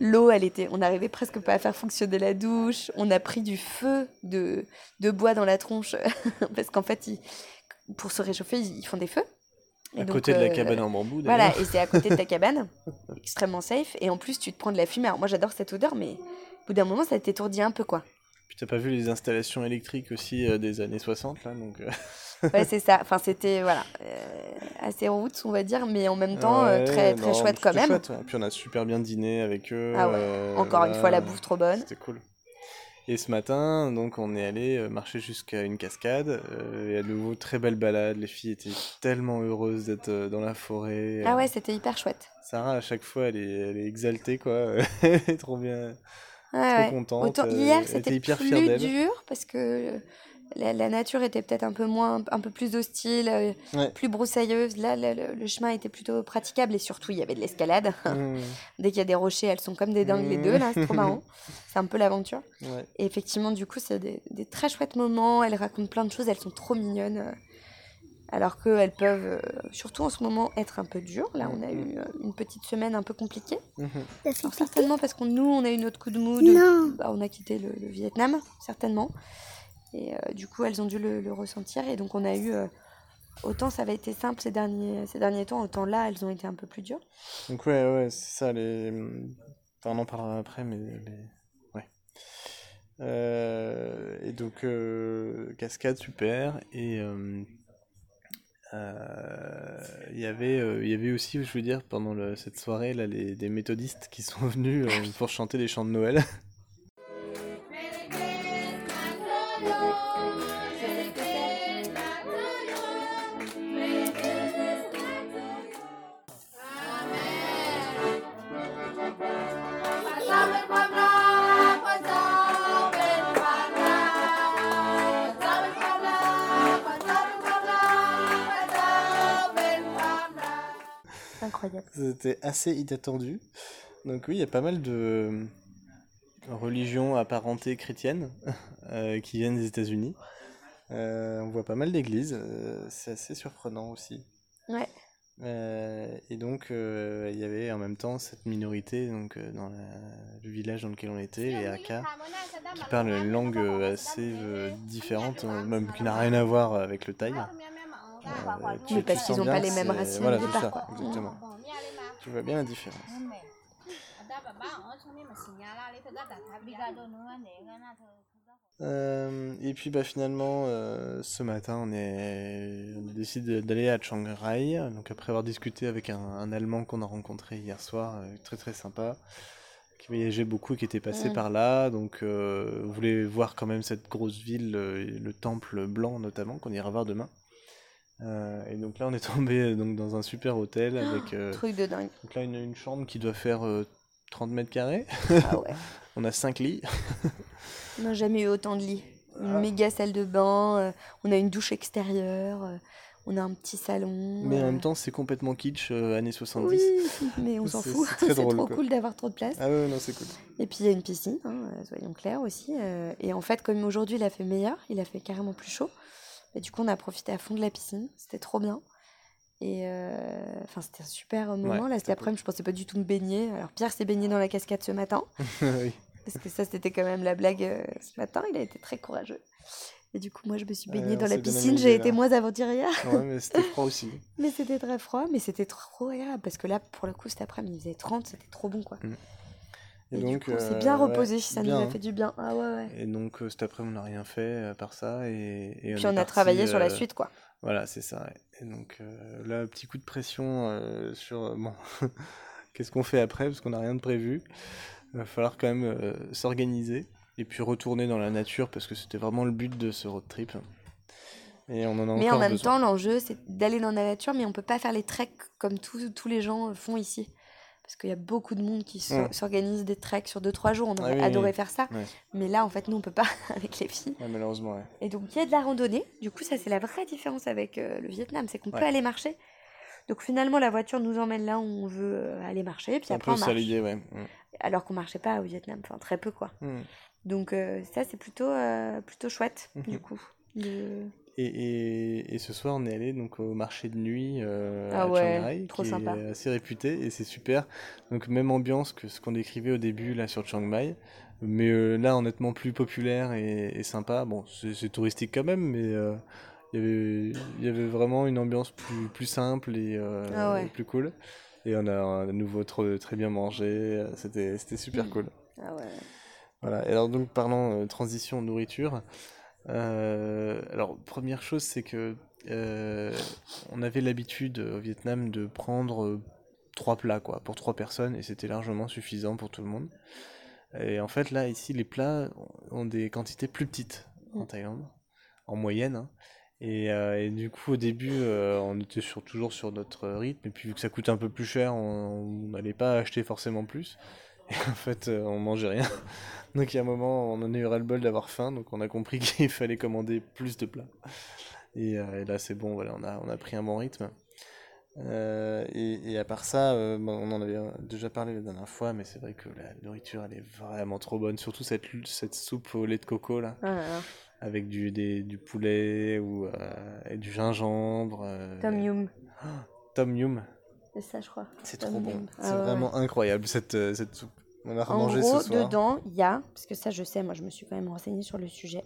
l'eau, elle était. On n'arrivait presque pas à faire fonctionner la douche. On a pris du feu de, de bois dans la tronche. parce qu'en fait, ils- pour se réchauffer, ils font des feux. Et À donc, côté de la euh, cabane en bambou. Voilà, et c'est à côté de ta cabane. extrêmement safe. Et en plus, tu te prends de la fumée. Alors moi, j'adore cette odeur, mais au bout d'un moment, ça t'étourdit un peu, quoi. Puis t'as pas vu les installations électriques aussi euh, des années 60, là, donc... euh, Ouais, c'est ça. Enfin, c'était voilà, euh, assez roots, on va dire, mais en même temps euh, ouais, très très non, chouette quand même. chouette, ouais. Puis on a super bien dîné avec eux. Ah ouais. euh, Encore une fois, la bouffe trop bonne. C'était cool. Et ce matin, donc, on est allé euh, marcher jusqu'à une cascade. euh, et à nouveau, très belle balade. Les filles étaient tellement heureuses d'être dans la forêt. Ah ouais, c'était hyper chouette. Sarah, à chaque fois, elle est, elle est exaltée, quoi. elle est trop bien. Ouais, Trop ouais. contente, Autant hier, c'était hyper plus dur parce que la, la nature était peut-être un peu moins, un peu plus hostile, euh, Ouais. plus broussailleuse. Là, le, le- le chemin était plutôt praticable et surtout, il y avait de l'escalade. Mmh, Dès qu'il y a des rochers, elles sont comme des dingues les Mm. deux là, c'est trop marrant. C'est un peu l'aventure. ouais. Et effectivement, du coup, c'est des, des très chouettes moments. Elles racontent plein de choses, elles sont trop mignonnes. euh, Alors qu'elles peuvent, euh, surtout en ce moment, être un peu dures. Là, on a eu euh, une petite semaine un peu compliquée. Alors, certainement parce que nous, on a eu notre coup de mood. Non. Bah, on a quitté le, le Vietnam, certainement. Et euh, du coup, elles ont dû le, ressentir. Et donc, on a eu. euh, autant ça avait été simple ces derniers, ces derniers temps, autant là, elles ont été un peu plus dures. Donc ouais, ouais, c'est ça, les... Enfin, on en parlera après, mais... les- Ouais. Euh, Et donc, cascade, super. Et il y avait, il y avait aussi, je veux dire, pendant cette soirée, là, les, des méthodistes qui sont venus pour chanter des chants de Noël. Incroyable. C'était assez inattendu. Donc oui, il y a pas mal de religions apparentées chrétiennes euh, qui viennent des États-Unis. Euh, on voit pas mal d'églises, euh, c'est assez surprenant aussi. Ouais. Euh, et donc, euh, il y avait en même temps cette minorité donc, euh, dans la- le village dans lequel on était, les Hakka, qui parlent une langue assez différente, même qui n'a rien à voir avec le thaï. Oui, parce qu'ils ont bien pas les mêmes racines Voilà, c'est ça, exactement. Tu vois bien la différence. Euh, et puis bah, finalement, euh, ce matin, on, est... on a décidé d'aller à Chiang Rai. Donc après avoir discuté avec un, un Allemand qu'on a rencontré hier soir, euh, très très sympa, qui voyageait beaucoup et qui était passé Mm. par là. Donc euh, on voulait voir quand même cette grosse ville, le temple blanc notamment, qu'on ira voir demain. Euh, et donc là, on est tombé donc, dans un super hôtel avec euh, Truc de dingue. donc là, une, une chambre qui doit faire euh, 30 mètres carrés. Ah ouais. On a 5 lits. On n'a jamais eu autant de lits. Une Ah. méga salle de bain, euh, on a une douche extérieure, euh, on a un petit salon. Mais en euh, même temps, c'est complètement kitsch, années 70. Oui, mais on s'en fout. c'est trop quoi. cool d'avoir trop de place. Ah ouais, non, c'est cool. Et puis il y a une piscine, hein, soyons clairs aussi. et en fait, comme aujourd'hui il a fait meilleur, il a fait carrément plus chaud. Et du coup, on a profité à fond de la piscine. C'était trop bien. Et euh, enfin, c'était un super moment. Ouais, Là, cet après-midi, je pensais pas du tout me baigner. Alors, Pierre s'est baigné dans la cascade ce matin. oui. Parce que ça, c'était quand même la blague euh, ce matin. Il a été très courageux. Et du coup, moi, je me suis baignée dans la bien piscine. J'ai été moins aventurière. Ouais, mais c'était froid aussi. Mais c'était très froid. Mais c'était trop agréable. Parce que là, pour le coup, cet après-midi, il faisait 30. C'était trop bon, quoi. Et, Et, donc, on euh, s'est bien ouais, reposé. ça bien, nous a hein. fait du bien. Ah ouais, ouais. Et donc, euh, cet après-midi, on n'a rien fait euh, à part ça. Et, et Puis on a parti, travaillé sur la euh, suite, quoi. Voilà, c'est ça. Et donc, euh, là, petit coup de pression euh, sur. euh, bon, qu'est-ce qu'on fait après? Parce qu'on n'a rien de prévu. Il va falloir quand même euh, s'organiser. Et puis retourner dans la nature, parce que c'était vraiment le but de ce road trip. Et on en a Mais en même besoin. temps, l'enjeu, c'est d'aller dans la nature, mais on peut pas faire les treks comme tous les gens font ici. Parce qu'il y a beaucoup de monde qui Mm. s'organise des treks sur 2-3 jours. On Ah aurait oui, adoré oui. faire ça. Ouais. Mais là, en fait, nous, on peut pas avec les filles. Ouais, malheureusement, ouais. Et donc, il y a de la randonnée. Du coup, ça, c'est la vraie différence avec euh, le Vietnam. C'est qu'on peut aller marcher. Donc, finalement, la voiture nous emmène là où on veut euh, aller marcher. Puis un après, peu on marche. l'idée, ouais. Mm. Alors qu'on marchait pas au Vietnam. Enfin, très peu, quoi. Mm. Donc, euh, ça, c'est plutôt, euh, plutôt chouette, Mhm. du coup. de- Et, et, et ce soir, on est allé donc au marché de nuit euh, Ah à ouais, Chiang Rai, trop qui sympa. est assez réputé et c'est super. Donc même ambiance que ce qu'on décrivait au début là sur Chiang Mai, mais euh, là honnêtement plus populaire et, et sympa. Bon, c'est touristique quand même, mais euh, il y avait il y avait vraiment une ambiance plus plus simple et, euh, Ah ouais. et plus cool. Et on a à nouveau trop, très bien mangé. C'était super Mm. cool. Ah ouais. Voilà, et alors donc parlant transition nourriture, euh, alors première chose c'est que euh, on avait l'habitude euh, au Vietnam de prendre trois plats quoi, pour trois personnes et c'était largement suffisant pour tout le monde. Et en fait là ici les plats ont des quantités plus petites en Mm. Thaïlande, en moyenne. hein. Et, euh, et du coup au début euh, on était sur, toujours sur notre rythme et puis vu que ça coûte un peu plus cher on on n'allait pas acheter forcément plus. Et en fait, euh, on mangeait rien. Donc, il y a un moment, on en a eu ras le bol d'avoir faim, donc on a compris qu'il fallait commander plus de plats. Et, euh, et là, c'est bon, voilà, on a, on a pris un bon rythme. Euh, et, et à part ça, euh, bon, on en avait déjà parlé la dernière fois, mais c'est vrai que la nourriture, elle est vraiment trop bonne. Surtout cette, cette soupe au lait de coco, là, Ah là là. avec du, des, du poulet ou, et du gingembre. Tom Yum. Tom Yum. C'est ça, je crois. C'est trop bon. C'est Ah ouais, vraiment incroyable, cette, cette soupe. On a En gros, ce soir. dedans, il y a, parce que ça je sais, moi je me suis quand même renseignée sur le sujet.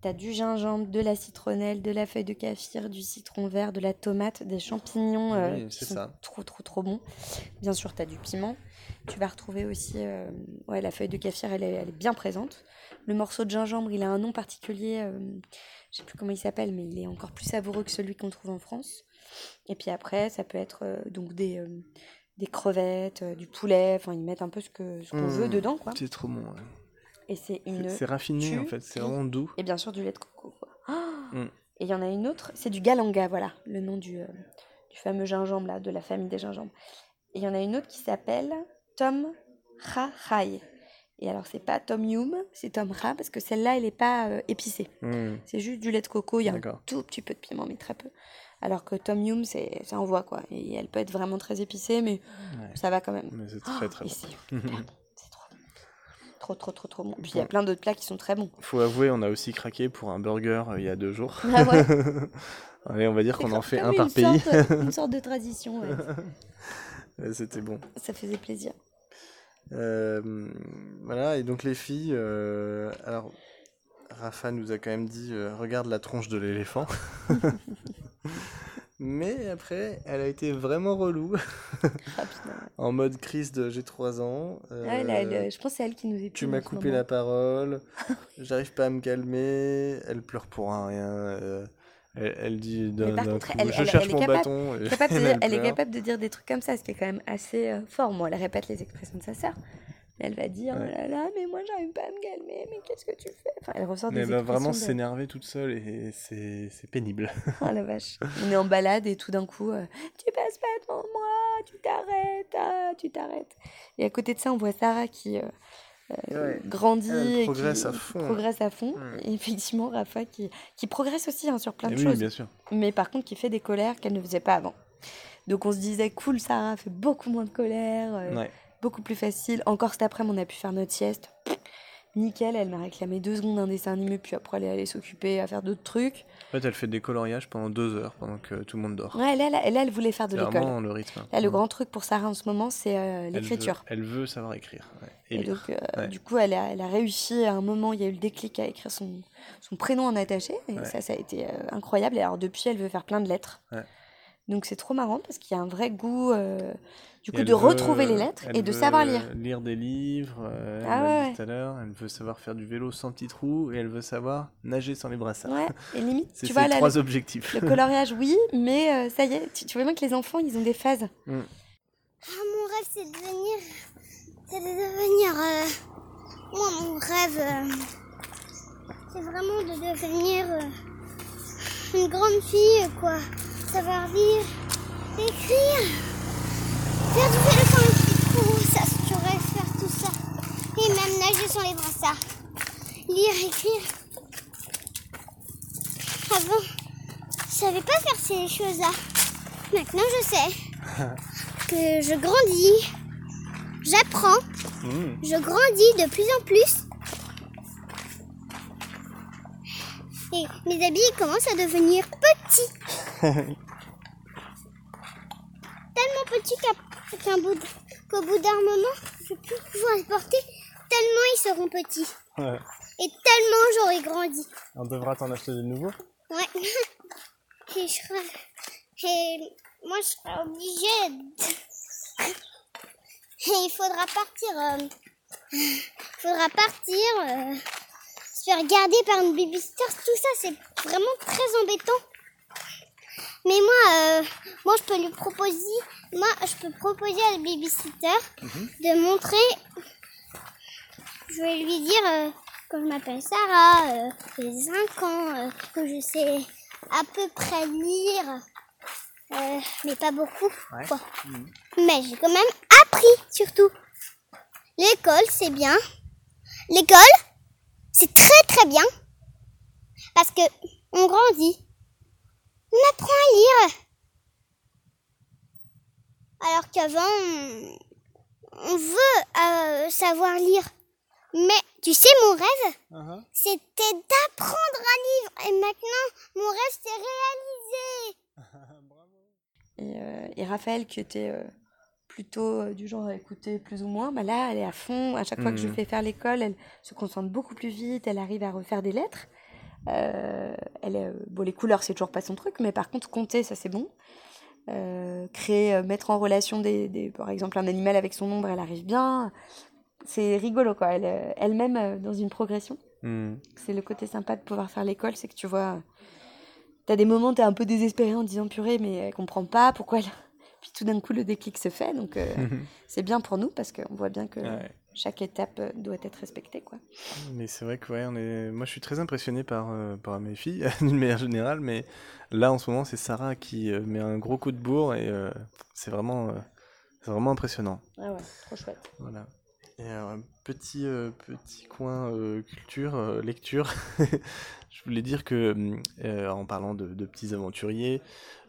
T'as du gingembre, de la citronnelle, de la feuille de kaffir, du citron vert, de la tomate, des champignons euh, Oui, qui sont ça. trop trop trop bons. Bien sûr, t'as du piment. Tu vas retrouver aussi, euh, ouais, la feuille de kaffir, elle est, elle est bien présente. Le morceau de gingembre, il a un nom particulier, euh, je sais plus comment il s'appelle, mais il est encore plus savoureux que celui qu'on trouve en France. Et puis après, ça peut être euh, donc des, euh, des crevettes, euh, du poulet, enfin ils mettent un peu ce qu'on Mmh. veut dedans quoi. C'est trop bon. ouais. Et c'est une C'est raffiné en fait, c'est vraiment doux. et bien sûr du lait de coco. quoi. Ah Mm. Et il y en a une autre, c'est du galanga, voilà, le nom du, euh, du fameux gingembre là, de la famille des gingembres. Et il y en a une autre qui s'appelle Tom Ra Rai. Et alors c'est pas Tom Yum, c'est Tom Ra parce que celle-là elle est pas euh, épicée. Mm. C'est juste du lait de coco, il y a un tout petit peu de piment mais très peu. Alors que Tom Yum c'est ça envoie quoi. Et elle peut être vraiment très épicée mais Ouais. ça va quand même. Mais c'est très très et bon. c'est trop bon. Trop, trop, trop, trop bon. Puis il y a plein d'autres plats qui sont très bons. Faut avouer, on a aussi craqué pour un burger euh, il y a deux jours. Ah ouais. Allez, on va dire qu'on en fait un une par pays. sorte- une sorte de tradition, ouais. Ouais, C'était bon. Ça faisait plaisir. Euh, voilà, et donc les filles, euh, alors Rafa nous a quand même dit euh, regarde la tronche de l'éléphant. Mais après, elle a été vraiment relou, en mode crise de j'ai 3 ans. euh, elle, euh, je pense que c'est elle qui nous est tu m'as coupé la parole, j'arrive pas à me calmer, elle pleure pour un rien. euh, elle, elle dit d'un par d'un contre, coup, elle- je cherche mon capable- bâton. et- capable de et dire- elle est capable de dire des trucs comme ça, ce qui est quand même assez euh, fort. Moi, elle répète les expressions de sa sœur. Elle va dire Ouais. oh là là, mais moi j'arrive pas à me calmer, mais qu'est-ce que tu fais? Enfin, elle ressort Mais des elle va vraiment de- s'énerver toute seule et c'est c'est pénible. Oh la vache. On est en balade et tout d'un coup, euh, tu passes pas devant moi, tu t'arrêtes, ah, tu t'arrêtes. Et à côté de ça, on voit Sarah qui euh, euh, Ouais. grandit Elle et progresse qui, à fond. progresse à fond. Et effectivement, Rafa qui, qui progresse aussi hein, sur plein de oui, choses. bien sûr. mais par contre qui fait des colères qu'elle ne faisait pas avant. Donc on se disait, cool, Sarah fait beaucoup moins de colère, euh, Ouais. Beaucoup plus facile. Encore cet après-midi, on a pu faire notre sieste. Nickel, elle m'a réclamé deux secondes d'un dessin animé, puis après elle est allée s'occuper à faire d'autres trucs. En fait, elle fait des coloriages pendant deux heures pendant que tout le monde dort. Ouais, là, là, là, elle voulait faire de l'école. le rythme. Là, le Mm. grand truc pour Sarah en ce moment, c'est euh, l'écriture. Elle, veut savoir écrire. ouais, Et, donc, euh, Ouais. du coup, elle a, elle a réussi à un moment, il y a eu le déclic à écrire son, son prénom en attaché. Et Ouais. ça, ça a été euh, incroyable. Et alors, depuis, elle veut faire plein de lettres. Donc, c'est trop marrant parce qu'il y a un vrai goût, euh, du Et coup, elle de veut- retrouver les lettres elle et de savoir lire. Lire des livres. euh, elle Ah l'a ouais, dit ouais. tout à l'heure. Elle veut savoir faire du vélo sans petit trou et elle veut savoir nager sans les brassards. Ouais, et limite, C'est tu ses vois, là, trois le, objectifs. le coloriage, oui, mais euh, ça y est, tu, tu vois bien que les enfants, ils ont des phases. Ah, mon rêve, c'est de devenir. C'est de devenir. euh, Moi, mon rêve. euh, C'est vraiment de devenir. euh, Une grande fille, quoi. Savoir lire, écrire. Faire du vélo sans le petit trou, ça, je pourrais faire tout ça. Et même nager sans les brassards. Lire, écrire. Avant, je savais pas faire ces choses-là. Maintenant, je sais que je grandis, j'apprends, Mm. je grandis de plus en plus. Et mes habits commencent à devenir. Tellement bout de- qu'au bout d'un moment, je ne vais plus pouvoir les porter. Tellement ils seront petits. Ouais. Et tellement j'aurai grandi. On devra t'en acheter de nouveaux. Ouais. Et, je serai... Et moi, je serai obligée. de- Et il faudra partir. euh, Il faudra partir. euh, Se faire garder par une babysitter. Tout ça, c'est vraiment très embêtant. Mais moi, euh, moi, je peux lui proposer. Moi, je peux proposer à la babysitter de montrer. Je vais lui dire euh, que je m'appelle Sarah, euh, que j'ai 5 ans, euh, que je sais à peu près lire, euh, mais pas beaucoup. Ouais. quoi. Mais j'ai quand même appris surtout. L'école, c'est bien. L'école, c'est très très bien. Parce que on grandit. On apprend à lire. Alors qu'avant, on, veut euh, savoir lire. Mais tu sais, mon rêve, Uh-huh. c'était d'apprendre à lire. Et maintenant, mon rêve s'est réalisé. Et, euh, et Raphaël, qui était euh, plutôt euh, du genre à écouter plus ou moins, bah là, elle est à fond. À chaque fois que je Mhm. fais faire l'école, elle se concentre beaucoup plus vite. Elle arrive à refaire des lettres. Euh, elle est, euh, bon, les couleurs, c'est toujours pas son truc, mais par contre, compter, ça c'est bon. Euh, créer, mettre en relation des, des- par exemple un animal avec son ombre, elle arrive bien. C'est rigolo quoi. Elle, elle-même dans une progression. Mm. C'est le côté sympa de pouvoir faire l'école, c'est que tu vois, t'as des moments, t'es un peu désespéré en te disant purée, mais elle comprend pas pourquoi elle. Puis tout d'un coup, le déclic se fait, donc euh, c'est bien pour nous parce qu'on voit bien que Ouais. Chaque étape euh, doit être respectée, quoi. Mais c'est vrai que ouais, on est... moi je suis très impressionné par, euh, par mes filles d'une manière générale, mais là en ce moment c'est Sarah qui euh, met un gros coup de bourre et euh, c'est vraiment, vraiment impressionnant. Ah ouais, trop chouette. Voilà. Et alors, petit, petit coin culture, lecture. Je voulais dire que, en parlant de, de petits aventuriers,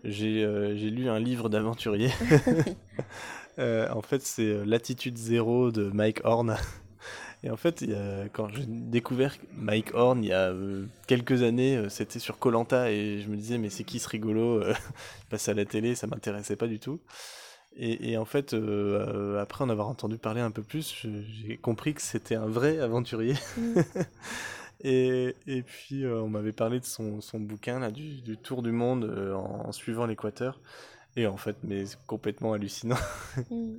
j'ai j'ai lu un livre d'aventuriers. Euh, en fait, c'est euh, Latitude Zéro de Mike Horn. Et en fait, il y a- quand j'ai découvert Mike Horn il y a euh, quelques années, euh, c'était sur Colanta et je me disais mais c'est qui ce rigolo euh, à la télé, ça m'intéressait pas du tout. Et, et en fait, après en avoir entendu parler un peu plus, j'ai compris que c'était un vrai aventurier. Mm. et, et puis on m'avait parlé de son, son bouquin là, du, du tour du monde en, en suivant l'équateur. Et en fait, mais c'est complètement hallucinant. Mm.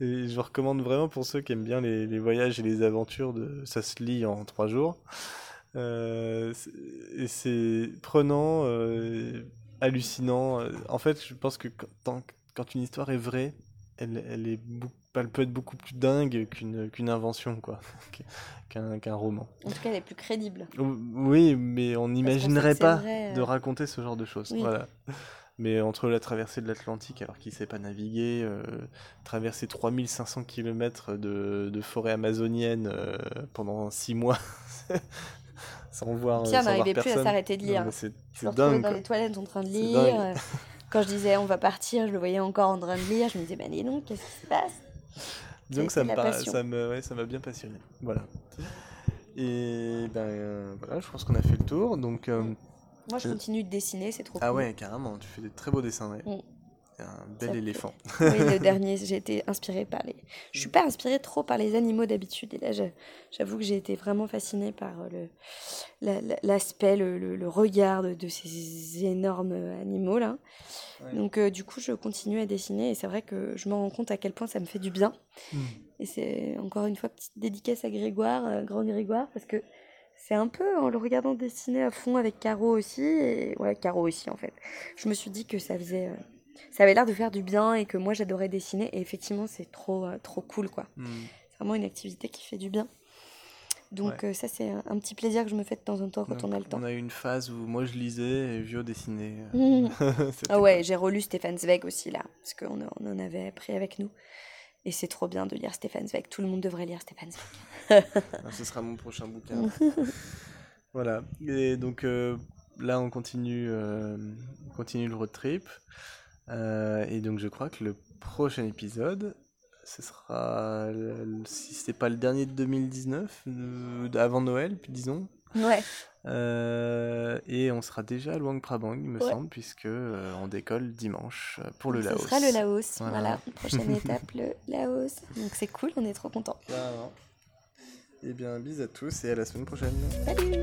Et je recommande vraiment pour ceux qui aiment bien les, les voyages et les aventures, de, ça se lit en trois jours. Euh, c'est- et c'est prenant, euh, hallucinant. Euh, En fait, je pense que quand, quand une histoire est vraie, elle, elle, est elle peut être beaucoup plus dingue qu'une qu'une invention, quoi, qu'un qu'un roman. En tout cas, elle est plus crédible. Ou- Oui, mais on n'imaginerait pas vrai, de euh. raconter ce genre de choses. Oui. Voilà. Mais entre la traversée de l'Atlantique, alors qu'il ne sait pas naviguer, euh, traverser 3500 km de, de forêt amazonienne euh, pendant 6 mois, sans voir, Pierre voir n'arrivait plus à s'arrêter de Non, lire. C'est dingue. dans quoi. les toilettes en train de lire. Euh, Quand je disais on va partir, je le voyais encore en train de lire. Je me disais, bah dis donc, qu'est-ce qui se passe? C'est ça me ça me, ouais, ça m'a bien passionné. Voilà. Et ben euh, voilà, je pense qu'on a fait le tour. Donc, euh, Moi, je Euh. continue de dessiner, c'est trop ah cool. ouais, carrément, tu fais des très beaux dessins. Ouais. Mm. Un bel Ça fait- éléphant. Oui, le dernier, j'ai été inspirée par les. Je suis pas inspirée trop par les animaux d'habitude. Et là, j'avoue que j'ai été vraiment fascinée par euh, le la- la- l'aspect, le, le- le regard de, ces énormes animaux là. Ouais. Donc, euh, du coup, je continue à dessiner et c'est vrai que je me rends compte à quel point ça me fait du bien. Mm. Et c'est encore une fois petite dédicace à Grégoire, euh, grand Grégoire, parce que c'est un peu en le regardant dessiner à fond avec Caro aussi, et ouais, Caro aussi en fait. Je me suis dit que ça faisait. euh, ça avait l'air de faire du bien et que moi j'adorais dessiner, et effectivement, c'est trop, euh, trop cool quoi. Mm. C'est vraiment une activité qui fait du bien. Donc, Ouais. euh, ça, c'est un, un petit plaisir que je me fais de temps en temps quand Donc, on a le temps. On a eu une phase où moi je lisais et Vio dessinait. C'était Ah ouais, j'ai relu Stéphane Zweig aussi là, parce qu'on en- on en avait pris avec nous. Et c'est trop bien de lire Stéphane Zweig. Tout le monde devrait lire Stéphane Zweig. Ah, Ce sera mon prochain bouquin. voilà. Et donc euh, là, on continue, euh, on continue le road trip. Euh, et donc je crois que le prochain épisode, ce sera, si c'est pas le dernier de 2019, euh, avant Noël, disons. Ouais. Euh, et on sera déjà à Luang Prabang, il me Ouais. semble, puisque euh, on décolle dimanche euh, pour le Ce Laos. sera le Laos. Voilà. Voilà. Prochaine étape, le Laos. Donc c'est cool, on est trop contents. Carrément. Eh bien, bis à tous et à la semaine prochaine. Salut